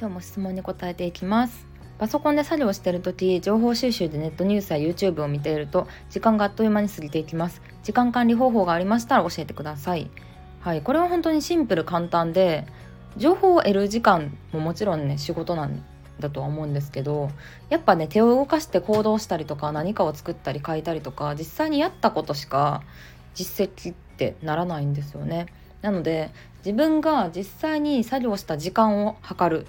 今日も質問に答えていきます。パソコンで作業している時情報収集でネットニュースや YouTube を見ていると時間があっという間に過ぎていきます。時間管理方法がありましたら教えてください。はいこれは本当にシンプル簡単で情報を得る時間ももちろんね仕事なんだとは思うんですけどやっぱね手を動かして行動したりとか何かを作ったり書いたりとか実際にやったことしか実績ってならないんですよね。なので自分が実際に作業した時間を測る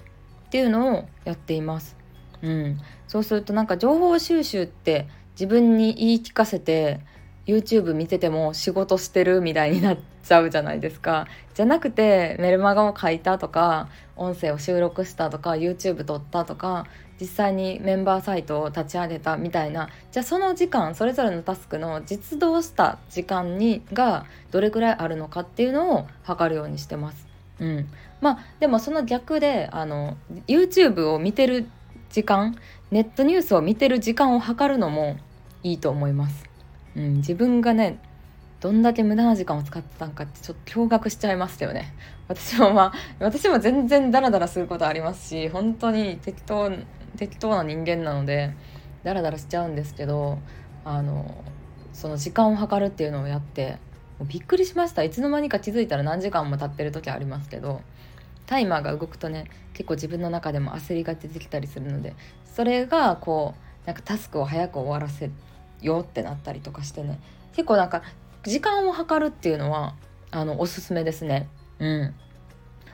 っていうのをやっています。うん、そうするとなんか情報収集って自分に言い聞かせて YouTube 見てても仕事してるみたいになっちゃうじゃないですかじゃなくてメルマガを書いたとか音声を収録したとか YouTube 撮ったとか実際にメンバーサイトを立ち上げたみたいなじゃあその時間それぞれのタスクの実動した時間にがどれくらいあるのかっていうのを測るようにしてます。うん、まあでもその逆であの YouTube を見てる時間ネットニュースを見てる時間を測るのもいいと思います。うん、自分がねどんだけ無駄な時間を使ってたんかってちょっと驚愕しちゃいましたよね。私もまあ私も全然ダラダラすることありますし本当に適当適当な人間なのでダラダラしちゃうんですけどあのその時間を計るっていうのをやってびっくりしました。いつの間にか気づいたら何時間も経ってる時ありますけどタイマーが動くとね結構自分の中でも焦りが出てきたりするのでそれがこうなんかタスクを早く終わらせようってなったりとかしてね結構なんか時間を計るっていうのはあのおすすめですね。うん。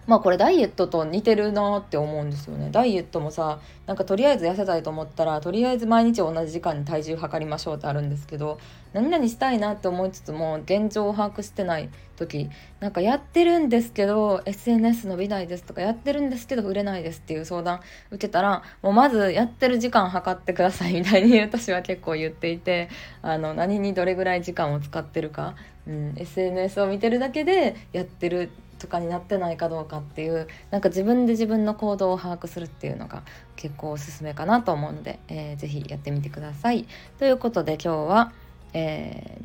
まあこれダイエットと似てるなって思うんですよね。ダイエットもさなんかとりあえず痩せたいと思ったらとりあえず毎日同じ時間に体重測りましょうってあるんですけど何々したいなって思いつつも現状を把握してない時なんかやってるんですけど SNS 伸びないですとかやってるんですけど売れないですっていう相談受けたらもうまずやってる時間測ってくださいみたいに私は結構言っていてあの何にどれぐらい時間を使ってるか、うん、SNS を見てるだけでやってるとかになってないかどうかっていうなんか自分で自分の行動を把握するっていうのが結構おすすめかなと思うので、えー、ぜひやってみてください。ということで今日は、え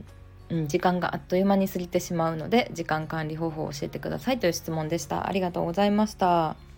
ー、うん、時間があっという間に過ぎてしまうので時間管理方法を教えてくださいという質問でした。ありがとうございました。